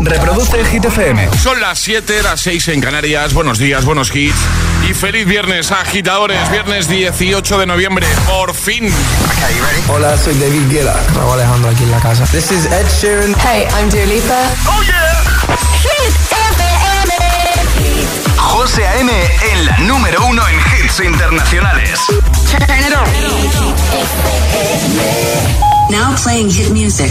Reproduce Hit FM. Son las 7, las 6 en Canarias. Buenos días, buenos hits. Y feliz viernes, agitadores. Viernes 18 de noviembre. Por fin. Hola, soy David Guetta. Raúl Alejandro aquí en la casa. This is Ed Sheeran. Hey, I'm Dua Lipa. ¡Oh, yeah! Hit FM. José A.M. en la número uno en hits internacionales. Turn it on. Now playing hit music.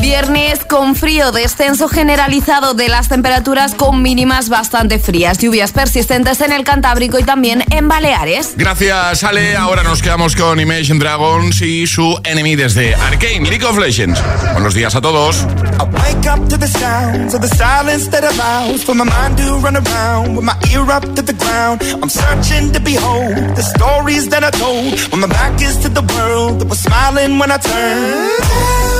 Viernes con frío, descenso generalizado de las temperaturas con mínimas bastante frías, lluvias persistentes en el Cantábrico y también en Baleares. Gracias, Ale. Ahora nos quedamos con Imagine Dragons y su enemy desde Arcane, League of Legends. Buenos días a todos. I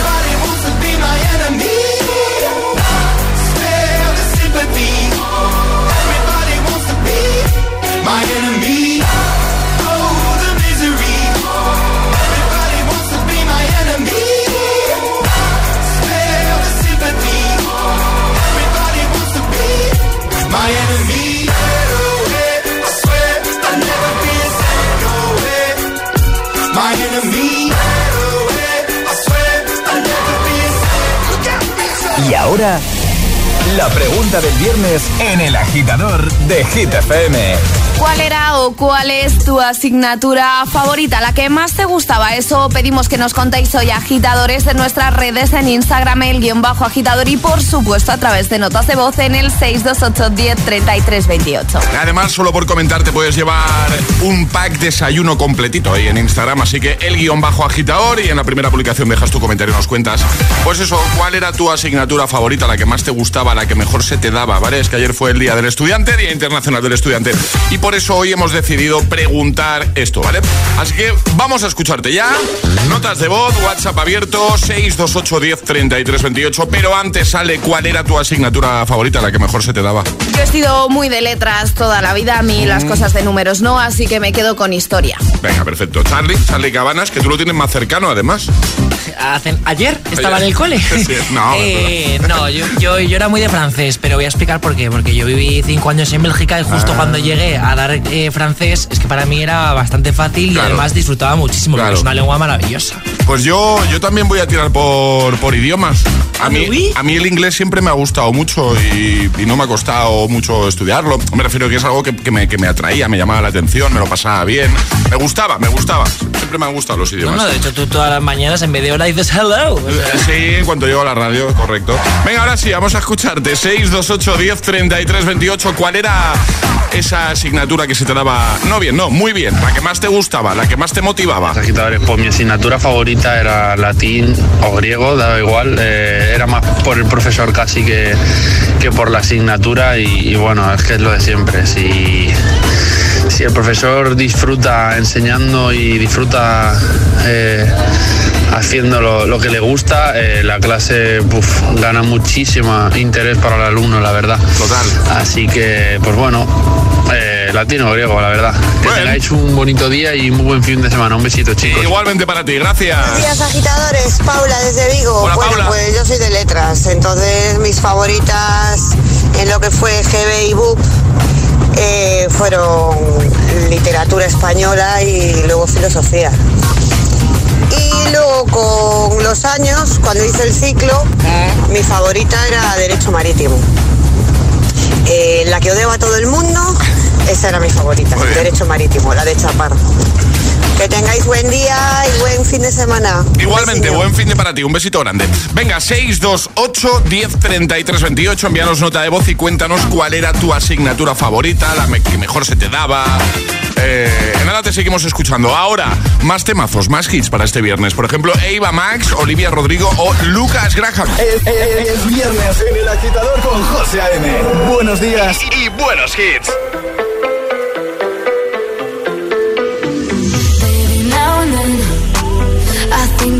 la pregunta del viernes en el agitador de Hit. ¿Cuál era o cuál es tu asignatura favorita? La que más te gustaba. Eso pedimos que nos contéis hoy agitadores en nuestras redes en Instagram, el guion bajo agitador y por supuesto a través de notas de voz en el 628 10 33 28. Además, solo por comentar te puedes llevar un pack desayuno completito ahí en Instagram, así que el guion bajo agitador y en la primera publicación dejas tu comentario y nos cuentas. Pues eso, ¿cuál era tu asignatura favorita, la que más te gustaba, la que mejor se te daba? ¿Vale? Es que ayer fue el Día del Estudiante, Día Internacional del Estudiante. Y por eso hoy hemos decidido preguntar esto, ¿vale? Así que vamos a escucharte ya. Notas de voz, WhatsApp abierto, 628 10 33 28. Pero antes sale cuál era tu asignatura favorita, la que mejor se te daba. Yo he sido muy de letras toda la vida, a mí las cosas de números no, así que me quedo con historia. Venga, perfecto. Charlie, Charlie Cabanas, que tú lo tienes más cercano además. Hacen- ¿Ayer? ¿Estaba en el cole? Sí, no, Eh, no yo, yo, yo era muy de francés, pero voy a explicar por qué. Porque yo viví cinco años en Bélgica y Ah. justo cuando llegué a dar eh, francés, es que para mí era bastante fácil Claro. y además disfrutaba muchísimo, Claro. porque es una lengua maravillosa. Pues yo, yo también voy a tirar por, por idiomas. A ¿Ah, mí, a mí el inglés siempre me ha gustado mucho y, y no me ha costado mucho estudiarlo. Me refiero que es algo que, que me, que me atraía, me llamaba la atención, me lo pasaba bien. Me gustaba, me gustaba. Siempre me han gustado los idiomas. no, de hecho tú todas las mañanas en vez de hola dices hello. O sea, Sí, en cuanto llego a la radio, correcto. Venga, ahora sí, vamos a escucharte. 628 10 33 28. ¿Cuál era esa asignatura que se te daba? No bien, no, muy bien. La que más te gustaba, la que más te motivaba. agitadores, pues mi asignatura favorita era latín o griego, daba igual, eh, era más por el profesor casi que, que por la asignatura y, y bueno, es que es lo de siempre, si, si el profesor disfruta enseñando y disfruta eh, haciendo lo, lo que le gusta, eh, la clase gana muchísimo interés para el alumno, la verdad. Total. Así que, pues bueno, eh, latino griego, la verdad. Que Bueno. tengáis un bonito día y muy buen fin de semana. Un besito, chicos. Igualmente para ti, gracias. Buenos días agitadores, Paula desde Vigo. Hola, bueno, Paula. pues yo soy de letras, entonces mis favoritas en lo que fue GB y BUP eh, fueron literatura española y luego filosofía. Y luego con los años, cuando hice el ciclo, mi favorita era Derecho Marítimo. Eh, la que odiaba a todo el mundo, esa era mi favorita. Derecho Marítimo, la de Chaparro. Que tengáis buen día y buen fin de semana. Igualmente, buen fin de para ti, un besito grande. Venga, 628 10 33 28, envíanos nota de voz y cuéntanos cuál era tu asignatura favorita, la que mejor se te daba. Eh, en nada te seguimos escuchando. Ahora, más temazos, más hits para este viernes. Por ejemplo, Eva Max, Olivia Rodrigo o Lucas Graham. Es, es- es viernes en el agitador con José A.M. Buenos días y buenos hits.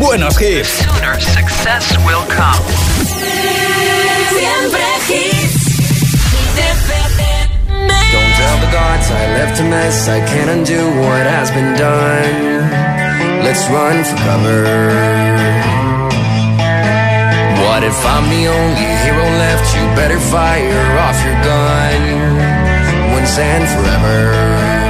Buenos hits. success will come. Siempre hits. Don't tell the gods I left a mess. I can't undo what has been done. Let's run for cover. What if I'm the only hero left? You better fire off your gun. once and forever.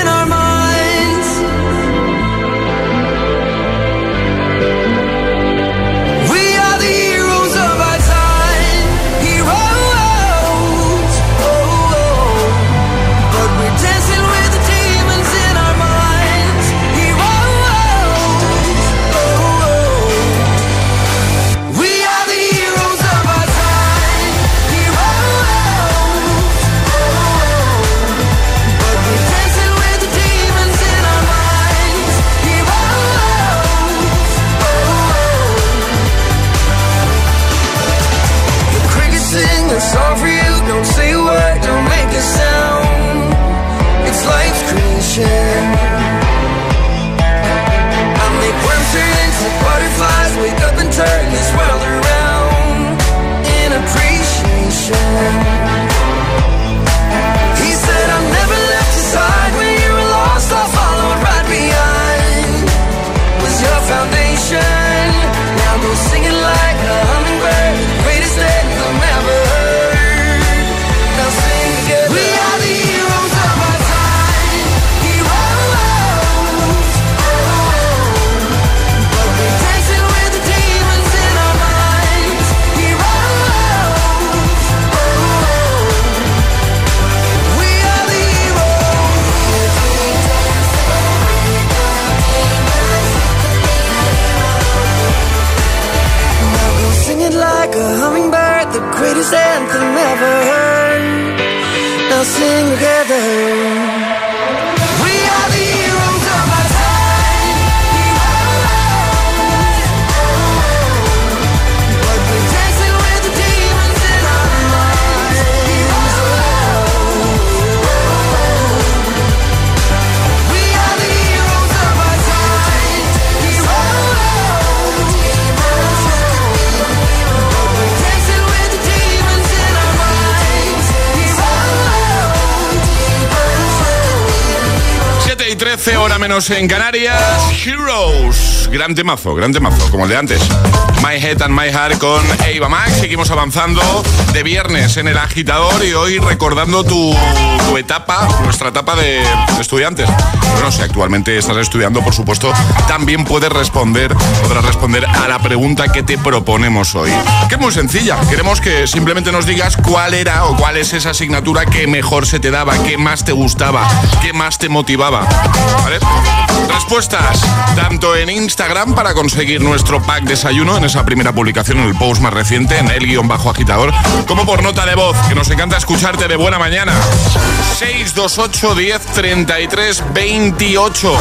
sing together. Hora menos en Canarias. Heroes. Gran temazo, gran temazo, como el de antes. My Head and My Heart con Eva Max. Seguimos avanzando de viernes en el agitador y hoy recordando tu, etapa, nuestra etapa de, de estudiantes. Bueno, si actualmente estás estudiando, por supuesto, también puedes responder, podrás responder a la pregunta que te proponemos hoy. Que es muy sencilla. Queremos que simplemente nos digas cuál era o cuál es esa asignatura que mejor se te daba, que más te gustaba, que más te motivaba. Respuestas tanto en Instagram para conseguir nuestro pack desayuno en esa primera publicación en el post más reciente en el guion bajo agitador, como por nota de voz, que nos encanta escucharte de buena mañana. 628 10 33 28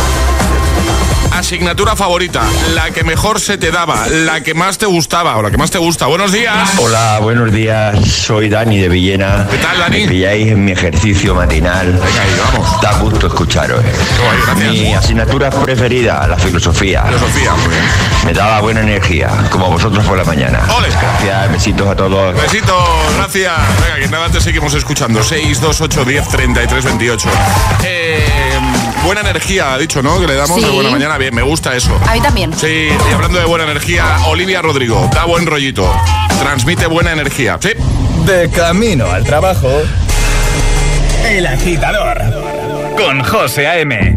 asignatura favorita, la que mejor se te daba, la que más te gustaba o la que más te gusta. Buenos días. Hola, buenos días. Soy Dani de Villena. ¿Qué tal, Dani? Me pilláis en mi ejercicio matinal. Venga, ahí vamos. Da gusto escucharos. eh. gracias. Mi asignatura preferida, la filosofía. Filosofía, muy bien. Me daba buena energía, como vosotros por la mañana. Ole. Gracias, besitos a todos. Besitos, gracias. Venga, que nada te seguimos escuchando. 628 10 33 28. Eh, buena energía, ha dicho, ¿no? Que le damos Sí. de buena mañana. Bien, me gusta eso. A mí también. Sí, y hablando de buena energía, Olivia Rodrigo, da buen rollito. Transmite buena energía. Sí. De camino al trabajo. El agitador. Con José A.M.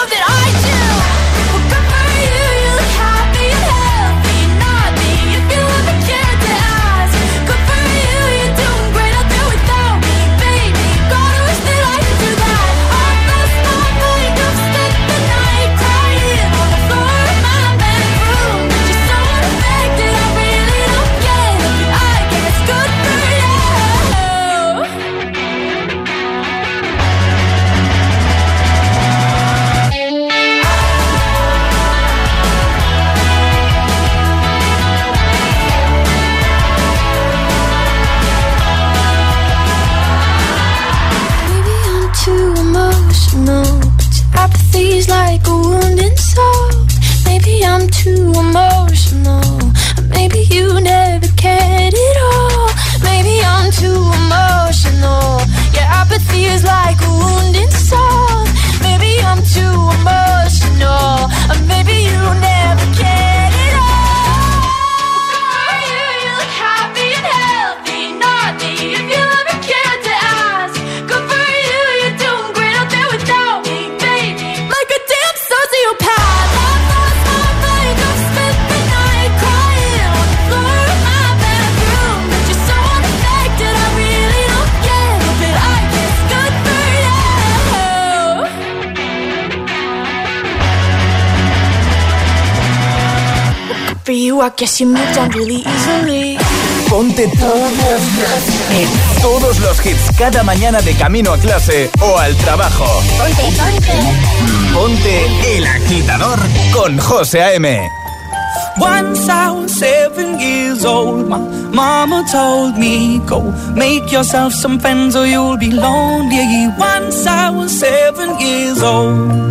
I guess you moved on really easily. Ponte todos los, todos los hits cada mañana de camino a clase o al trabajo. Ponte, ponte. Ponte El Agitador con José A.M. Once I was seven years old, my mama told me, Go make yourself some friends or you'll be lonely. Once I was seven years old.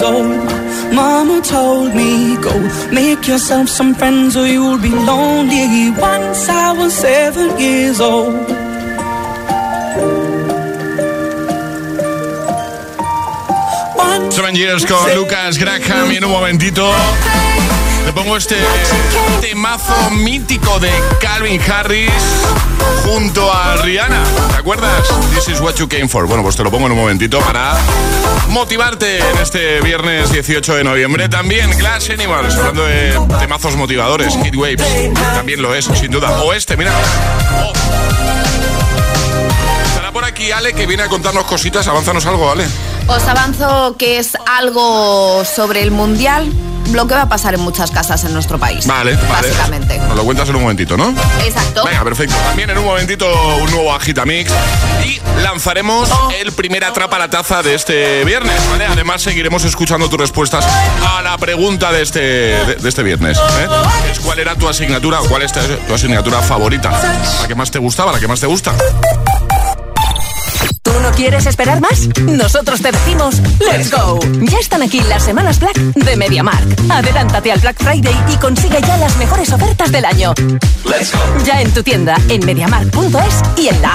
years old. Mama told me, go make yourself some friends or you'll be lonely. Once I was seven years old. Seven Years con Lucas Graham y en un momentito te pongo este temazo mítico de Calvin Harris junto a Rihanna. ¿Te acuerdas? This is what you came for. Bueno, pues te lo pongo en un momentito para motivarte en este viernes 18 de noviembre. También Glass Animals, hablando de temazos motivadores, Heat Waves. También lo es, sin duda. O este, mira. Oh. Estará por aquí Ale que viene a contarnos cositas. Avánzanos algo, Ale. Os avanzo que es algo sobre el mundial, lo que va a pasar en muchas casas en nuestro país. Vale, vale. Básicamente. Nos lo cuentas en un momentito, ¿no? Exacto. Venga, perfecto. También en un momentito un nuevo Agitamix y lanzaremos el primer atrapa la taza de este viernes, ¿vale? Además seguiremos escuchando tus respuestas a la pregunta de este, de, de este viernes. ¿eh? Es ¿Cuál era tu asignatura o cuál es tu asignatura favorita? ¿La que más te gustaba, la que más te gusta? ¿Tú no quieres esperar más? Nosotros te decimos ¡Let's go! Ya están aquí las semanas Black de MediaMark. Adelántate al Black Friday y consigue ya las mejores ofertas del año. Let's go. Ya en tu tienda, en MediaMark.es y en la.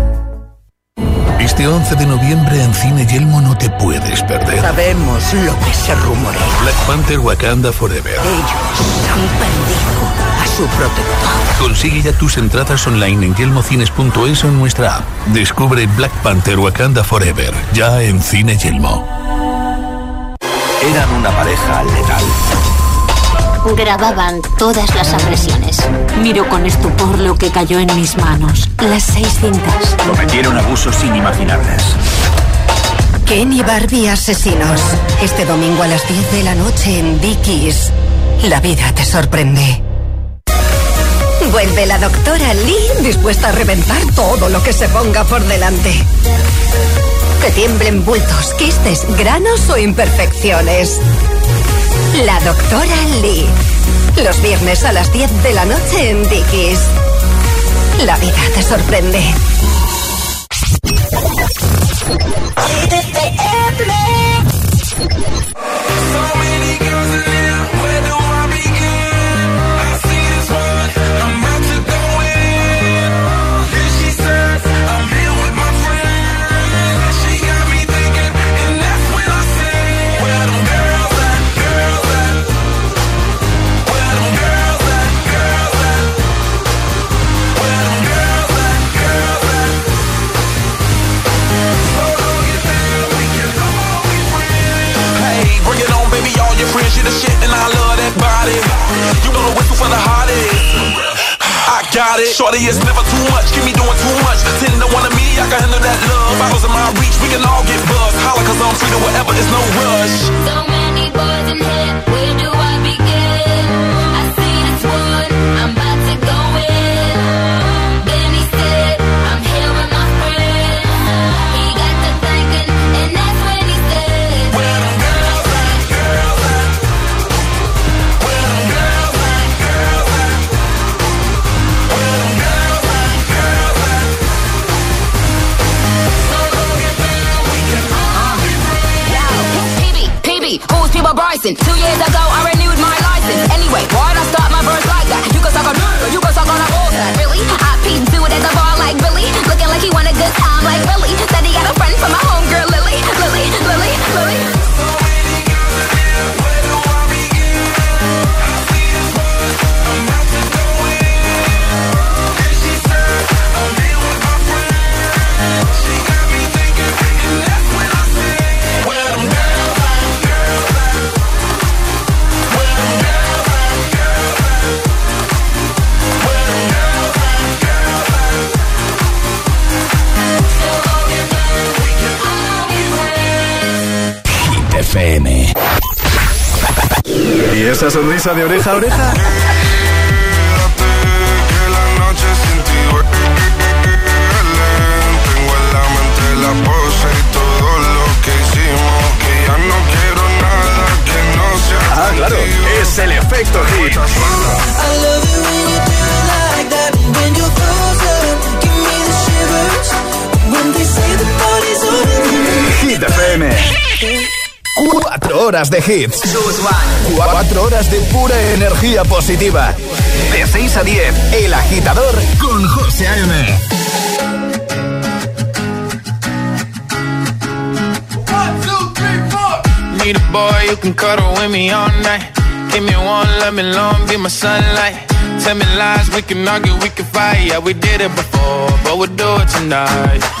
Este 11 de noviembre en Cine Yelmo no te puedes perder. Sabemos lo que se rumorea. Black Panther Wakanda Forever. Ellos han perdido a su protector. Consigue ya tus entradas online en yelmocines.es o en nuestra app. Descubre Black Panther Wakanda Forever, ya en Cine Yelmo. Eran una pareja letal. Grababan todas las agresiones. Miro con estupor lo que cayó en mis manos. Las seis cintas. Cometieron abusos inimaginables. Ken y Barbie asesinos. Este domingo a las 10 de la noche en Dickies. La vida te sorprende. Vuelve la doctora Lee dispuesta a reventar todo lo que se ponga por delante. Que tiemblen bultos, quistes, granos o imperfecciones. La doctora Lee. Los viernes a las 10 de la noche en Dickies. La vida te sorprende. Got it. Shorty is never too much, keep me doing too much. Ten to one of me, I can handle that love. Bottles in my reach, we can all get buzzed. Holla, cause I'm free to whatever, it's no rush. So many boys in here, where do I begin? I see this one, I'm sonrisa de oreja a oreja. Ah, claro, es el efecto. Horas de hits. 4 horas de pura energía positiva. De 6 a 10, El Agitador con José A.M. Need a boy you can cuddle with me all night. Give me one, let me long, be my sunlight. Tell me lies, we can argue, we can fight. Yeah, we did it before, but we'll do it tonight.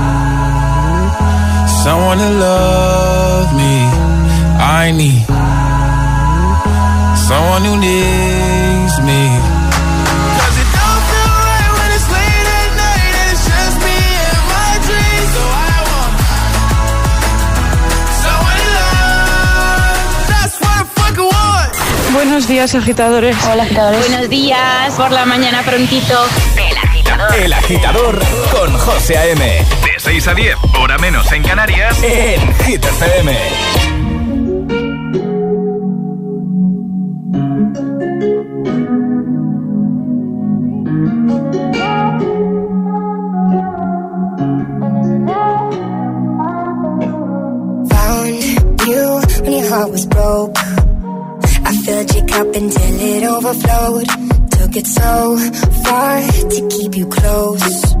someone to love me. I need someone who needs me. 'Cause it don't feel right when it's late at night and it's just me and my dreams. So I want someone to love. That's what I fucking want. Buenos días, agitadores. Hola, agitadores. Buenos días. Por la mañana prontito. El agitador. El Agitador con José A.M. De 6 a 10, hora menos en Canarias, en Hit FM. Found you when your heart was broke. I filled your cup until it overflowed. Took it so far to keep you close.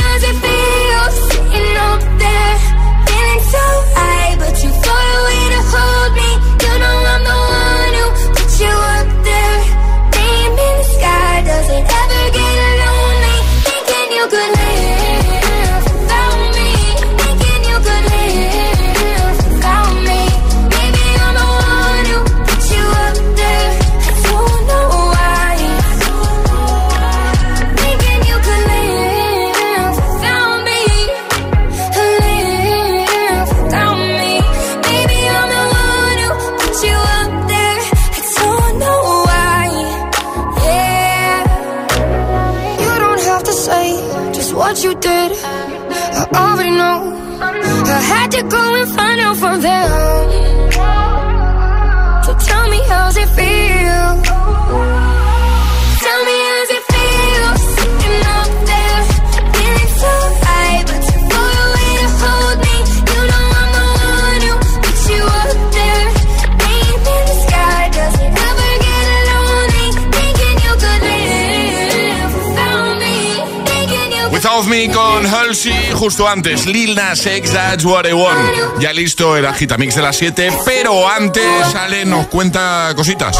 Me con Halsey, justo antes Lil Nas X, That's What I Want. Ya listo el agitamix de las 7, pero antes Ale nos cuenta cositas.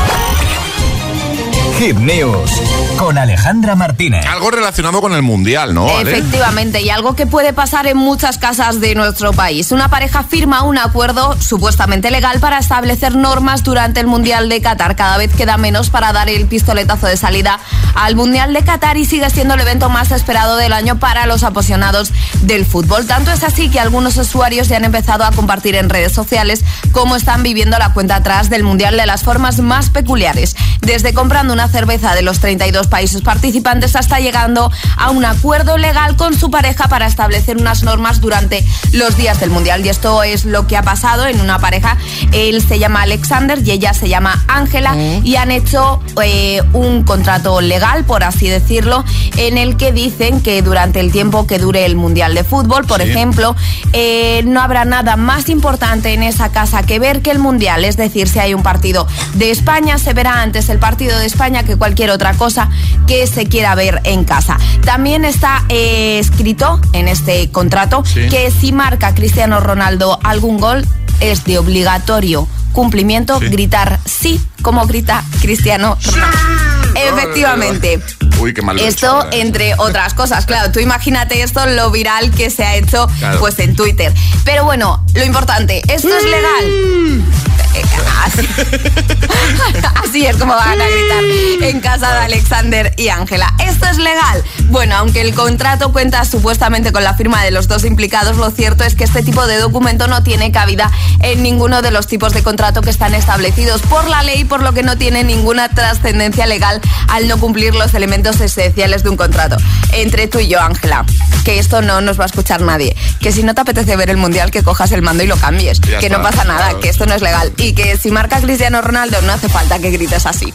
Hit News con Alejandra Martínez. Algo relacionado con el mundial, ¿no? Efectivamente, y algo que puede pasar en muchas casas de nuestro país. Una pareja firma un acuerdo supuestamente legal para establecer normas durante el mundial de Qatar. Cada vez queda menos para dar el pistoletazo de salida al mundial de Qatar y sigue siendo el evento más esperado del año para los apasionados del fútbol. Tanto es así que algunos usuarios ya han empezado a compartir en redes sociales cómo están viviendo la cuenta atrás del mundial de las formas más peculiares. Desde comprando una cerveza de los 32 países participantes hasta llegando a un acuerdo legal con su pareja para establecer unas normas durante los días del Mundial. Y esto es lo que ha pasado en una pareja. Él se llama Alexander y ella se llama Ángela mm. y han hecho eh, un contrato legal, por así decirlo, en el que dicen que durante el tiempo que dure el Mundial de Fútbol, por ejemplo, eh, no habrá nada más importante en esa casa que ver que el Mundial. Es decir, si hay un partido de España, se verá antes el partido de España que cualquier otra cosa que se quiera ver en casa. También está eh, escrito en este contrato que si marca Cristiano Ronaldo algún gol es de obligatorio cumplimiento gritar sí como grita Cristiano Ronaldo. Efectivamente. Uy, qué mal Esto, entre otras cosas. Claro, tú imagínate esto, lo viral que se ha hecho pues en Twitter. Pero bueno, lo importante, ¿esto es legal? Así, es como van a gritar en casa de Alexander y Ángela. ¿Esto es legal? Bueno, aunque el contrato cuenta supuestamente con la firma de los dos implicados, lo cierto es que este tipo de documento no tiene cabida en ninguno de los tipos de contrato que están establecidos por la ley, por lo que no tiene ninguna trascendencia legal al no cumplir los elementos esenciales de un contrato. Entre tú y yo, Ángela, que esto no nos va a escuchar nadie. Que si no te apetece ver el mundial, que cojas el mando y lo cambies. que no pasa nada, que esto no es legal y que si marca Cristiano Ronaldo no hace falta que grites así.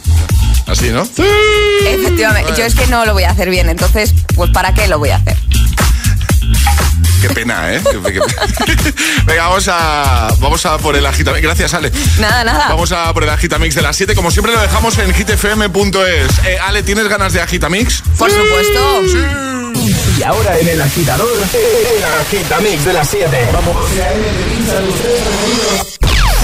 ¿Así, no? Sí. Efectivamente. Yo es que no lo voy a hacer bien, entonces, pues ¿para qué lo voy a hacer? Qué pena, ¿eh? Venga, vamos a, vamos a por el agitamix. Gracias, Ale. Nada, nada. Vamos a por el agitamix de las 7. Como siempre lo dejamos en hitfm.es. Eh, Ale, ¿tienes ganas de agitamix? Por supuesto. Sí. Y ahora en el agitador, el agitamix de las 7. Vamos.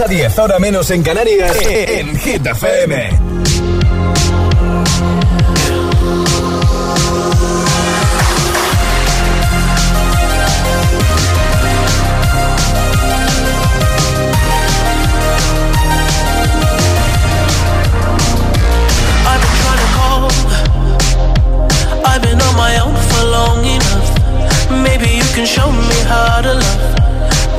a 10, hora menos en Canarias, en Hit FM. Show me how to love,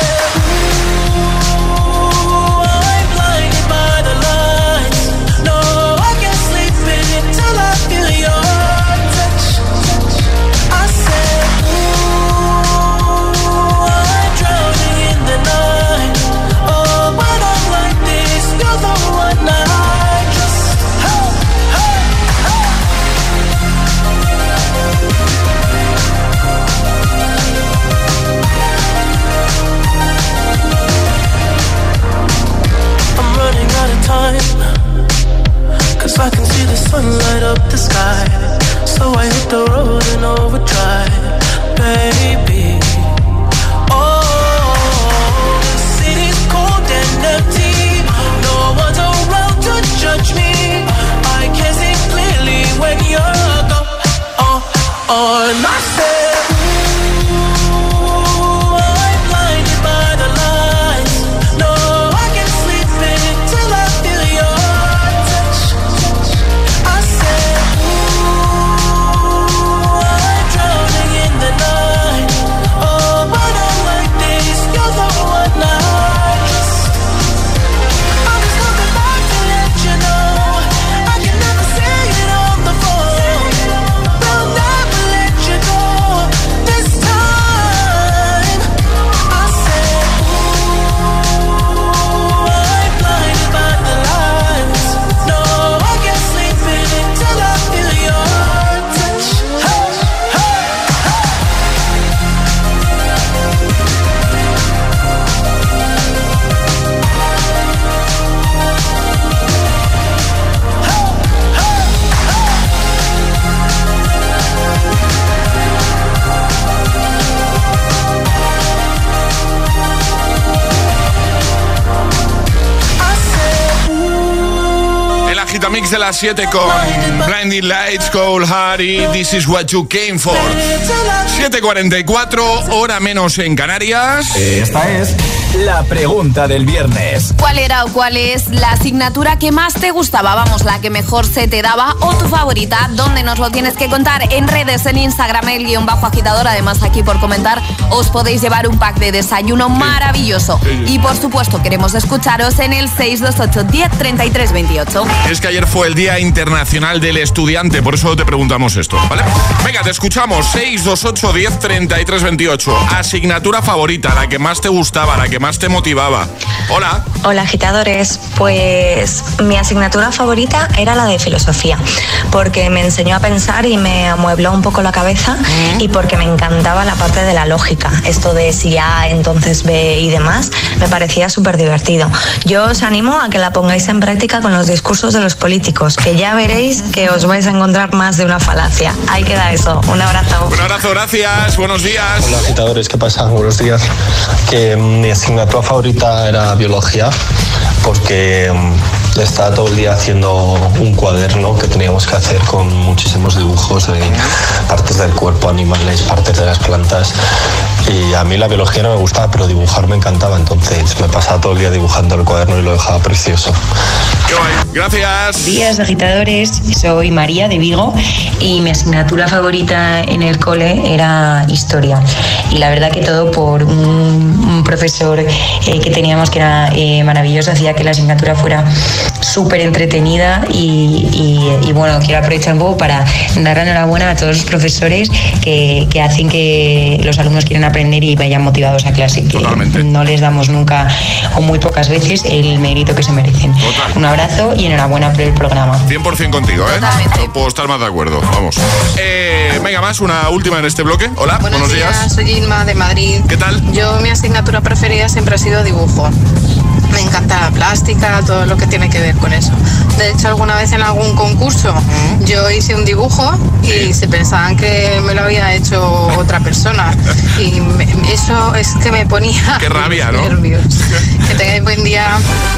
Mix de las 7 con Blinding Lights, Cold Heart y This is what you came for. 7.44, hora menos en Canarias. Esta es la pregunta del viernes. ¿Cuál era o cuál es la asignatura que más te gustaba? Vamos, la que mejor se te daba o tu favorita. ¿Dónde nos lo tienes que contar? En redes, en Instagram, el guion bajo agitador. Además, aquí por comentar, os podéis llevar un pack de desayuno maravilloso. Y por supuesto, queremos escucharos en el 628 10 33 28. Es que ayer fue el Día Internacional del Estudiante, por eso te preguntamos esto, ¿vale? Venga, te escuchamos. 628 10 33 28. Asignatura favorita, la que más te gustaba, la que más te motivaba. Hola. Hola agitadores, pues mi asignatura favorita era la de filosofía, porque me enseñó a pensar y me amuebló un poco la cabeza y porque me encantaba la parte de la lógica, esto de si A entonces B y demás, me parecía súper divertido. Yo os animo a que la pongáis en práctica con los discursos de los políticos, que ya veréis que os vais a encontrar más de una falacia. Ahí queda eso, un abrazo. Un abrazo, gracias, buenos días. Hola agitadores, ¿qué pasa? Buenos días. Que mm, mi asignatura favorita era biología porque mm, estaba todo el día haciendo un cuaderno que teníamos que hacer con muchísimos dibujos de partes del cuerpo, animales, partes de las plantas. Y a mí la biología no me gustaba, pero dibujar me encantaba, entonces me pasaba todo el día dibujando el cuaderno y lo dejaba precioso. Gracias. Días agitadores, soy María de Vigo y mi asignatura favorita en el cole era historia. Y la verdad que todo por un, un profesor eh, que teníamos que era eh, maravilloso, hacía que la asignatura fuera súper entretenida y, y- y bueno, quiero aprovechar un poco para dar la enhorabuena a todos los profesores que, que hacen que los alumnos quieran aprender y vayan motivados a clase, que no les damos nunca o muy pocas veces el mérito que se merecen. Un abrazo y enhorabuena por el programa. 100% contigo, ¿eh? No puedo estar más de acuerdo, vamos. Eh, venga, más, una última en este bloque. Hola, buenos, días. soy Inma de Madrid. ¿Qué tal? Yo mi asignatura preferida siempre ha sido dibujo. Me encanta la plástica, todo lo que tiene que ver con eso. De hecho, alguna vez en algún concurso yo hice un dibujo y se pensaban que me lo había hecho otra persona. Y me- eso es que me ponía Qué rabia, ¿no? nervios. Que tengáis buen día.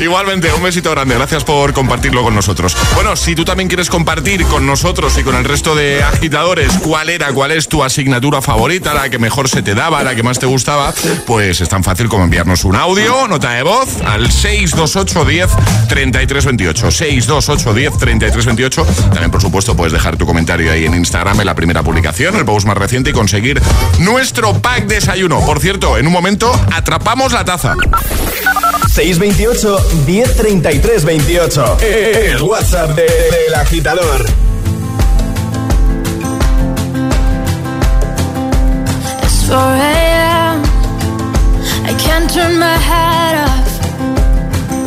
Igualmente, un besito grande. Gracias por compartirlo con nosotros. Bueno, si tú también quieres compartir con nosotros y con el resto de agitadores cuál era, cuál es tu asignatura favorita, la que mejor se te daba, la que más te gustaba, pues es tan fácil como enviarnos un audio, nota de voz, al 628 10 33 28. 628 10 33 28. También, por supuesto, puedes dejar tu comentario ahí en Instagram en la primera publicación, el post más reciente, y conseguir nuestro pack desayuno. Por cierto, en un momento atrapamos la taza. 628 1033 28. El WhatsApp de- del agitador. It's 4 a.m. I can't turn my head off.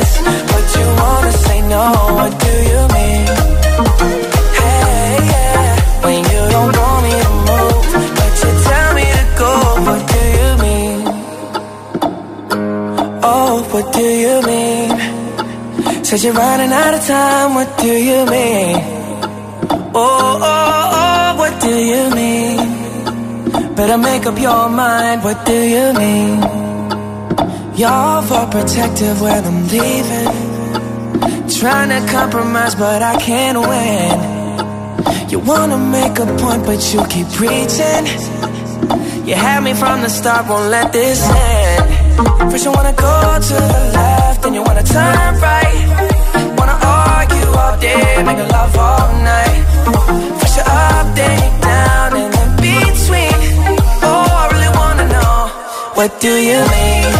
Yes, but you wanna say no. What do you mean? Hey, yeah, when you don't want me to move, but you tell me to go. What do you mean? Oh, what do you mean? Said you're running out of time. What do you mean? Oh, oh, oh, what do you mean? Better make up your mind. What do you mean? You're overprotective when I'm leaving. Trying to compromise, but I can't win. You wanna make a point, but you keep preaching. You had me from the start, won't let this end. First you wanna go to the left, then you wanna turn right. Wanna argue all day, make love all night. First you're up, then you're down, and in between. Oh, I really wanna know, what do you mean?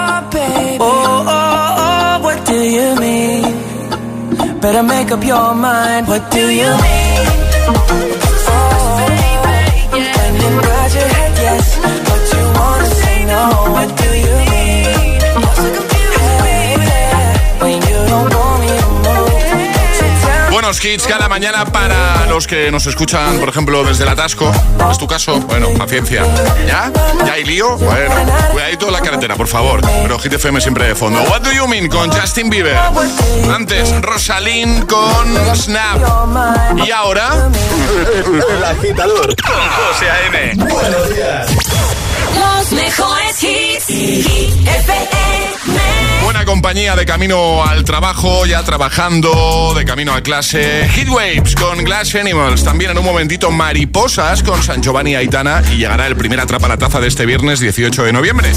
Better make up your mind. What do you mean? Oh, When you nod your head yes, but you wanna say no. Buenos hits cada mañana para los que nos escuchan, por ejemplo, desde el atasco. ¿Es tu caso? Bueno, paciencia. ¿Ya? ¿Ya hay lío? Bueno, cuidadito la carretera, por favor. Pero Hit FM siempre de fondo. What do you mean con Justin Bieber? Antes, Rosalind con Snap. Y ahora... El agitador con José A.M. Buenos días. Los mejores hits. Hit FM. Compañía de camino al trabajo, ya trabajando, de camino a clase. Heatwaves con Glass Animals. También en un momentito Mariposas con San Giovanni Aitana. Y llegará el primer atrapa la taza de este viernes 18 de noviembre.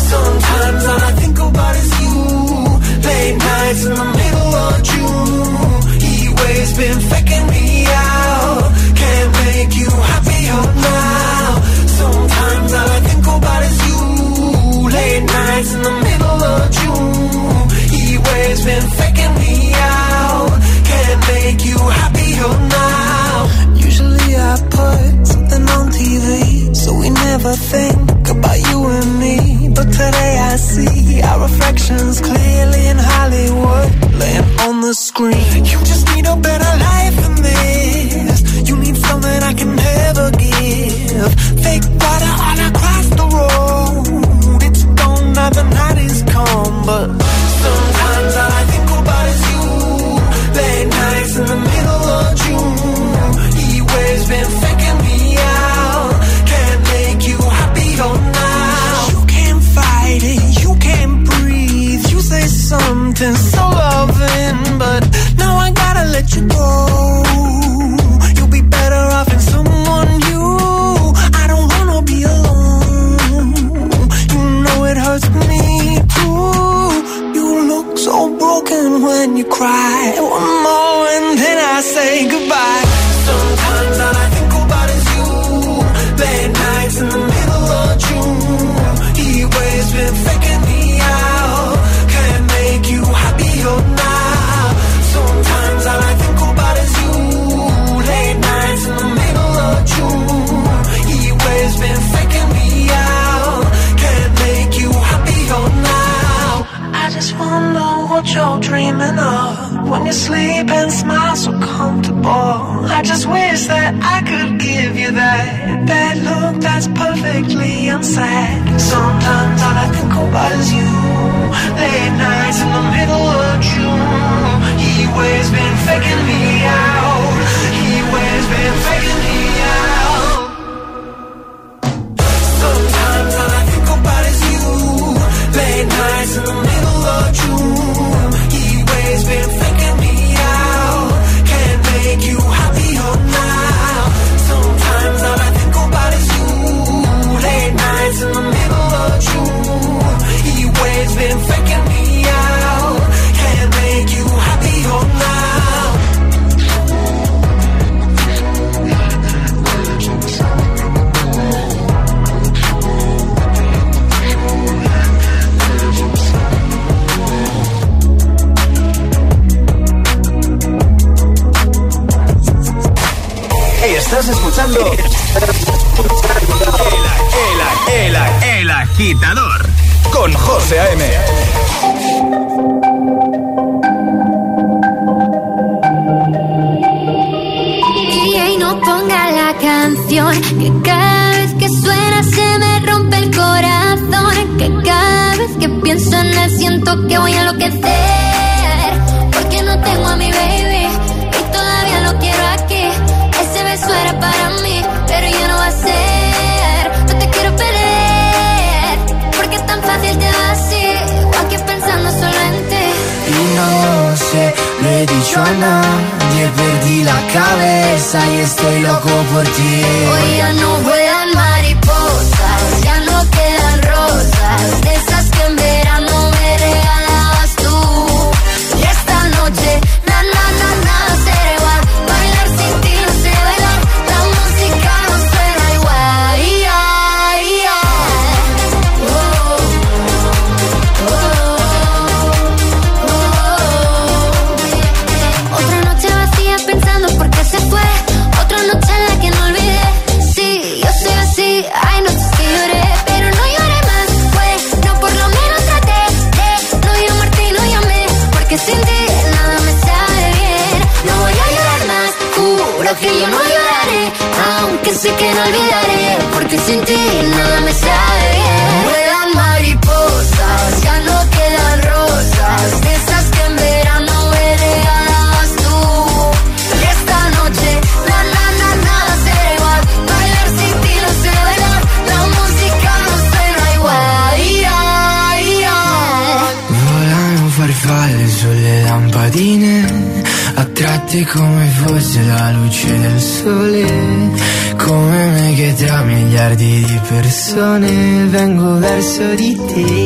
Persone vengo verso di te.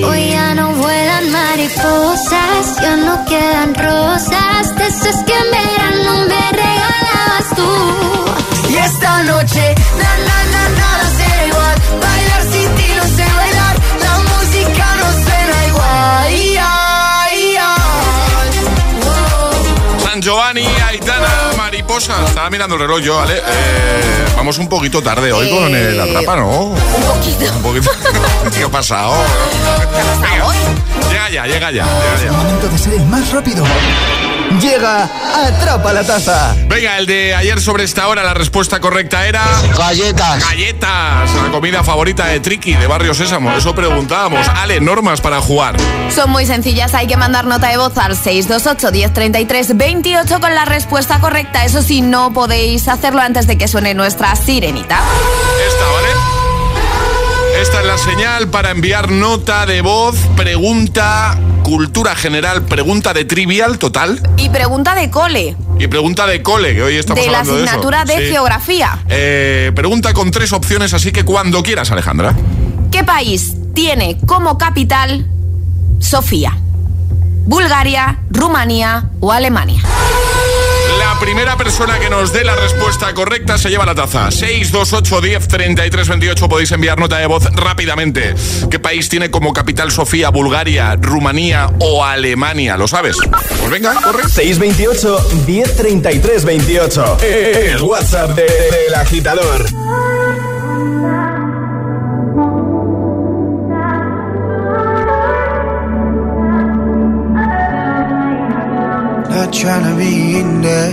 Estaba mirando el reloj yo, ¿vale? Eh, vamos un poquito tarde hoy con el atrapa, ¿no? Un poquito. Un poquito. ¿Qué ha pasado? Llega ya, llega ya, llega ya. momento de ser el más rápido. Llega Atrapa la Taza. Venga, el de ayer sobre esta hora, la respuesta correcta era... Galletas. Galletas, la comida favorita de Triki, de Barrio Sésamo. Eso preguntábamos. Ale, normas para jugar. Son muy sencillas, hay que mandar nota de voz al 628 1033 28 con la respuesta correcta. Eso sí, no podéis hacerlo antes de que suene nuestra sirenita. Esta, ¿vale? Esta es la señal para enviar nota de voz, pregunta, cultura general, pregunta de trivial total Y pregunta de cole, y pregunta de cole, que hoy estamos de la hablando de eso. asignatura de Sí. geografía. Eh, pregunta con tres opciones, así que cuando quieras, Alejandra. ¿Qué país tiene como capital Sofía? ¿Bulgaria, Rumanía o Alemania? La primera persona que nos dé la respuesta correcta se lleva la taza. 628 10 33 28 podéis enviar nota de voz rápidamente. ¿Qué país tiene como capital Sofía, Bulgaria, Rumanía o Alemania? ¿Lo sabes? Pues venga, corre. 628 1033 28. El WhatsApp de- del agitador. Not tryna be in there,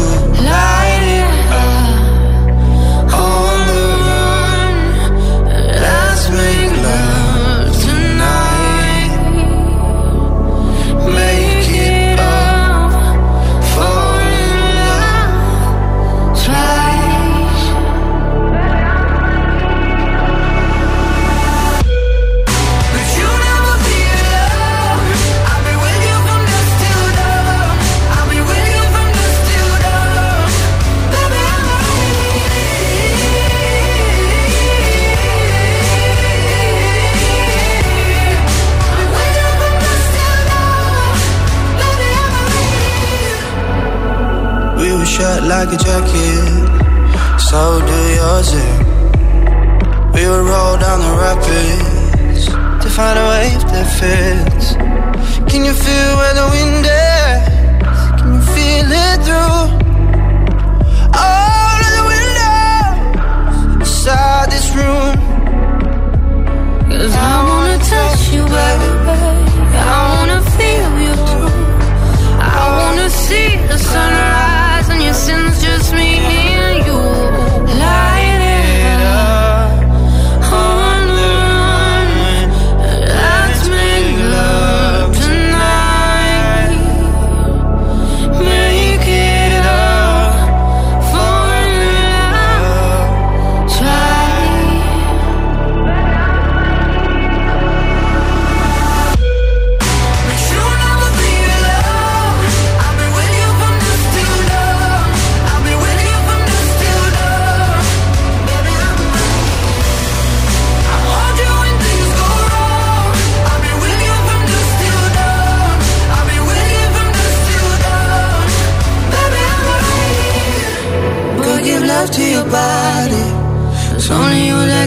Life. Shut like a jacket, so do yours. We would roll down the rapids to find a wave that fits. Can you feel where the wind is? Can you feel it through all of the windows inside this room? Cause I wanna touch you, baby. I wanna feel you too. I wanna see the sunrise and your sins just me and you.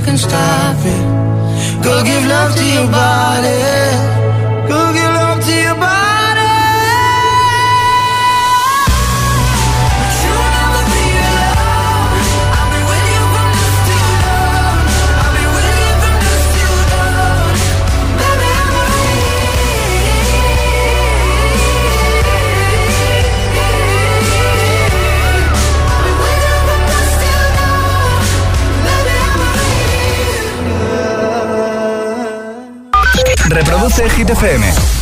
Can stop it. Go give love to your body. Reproduce Hit.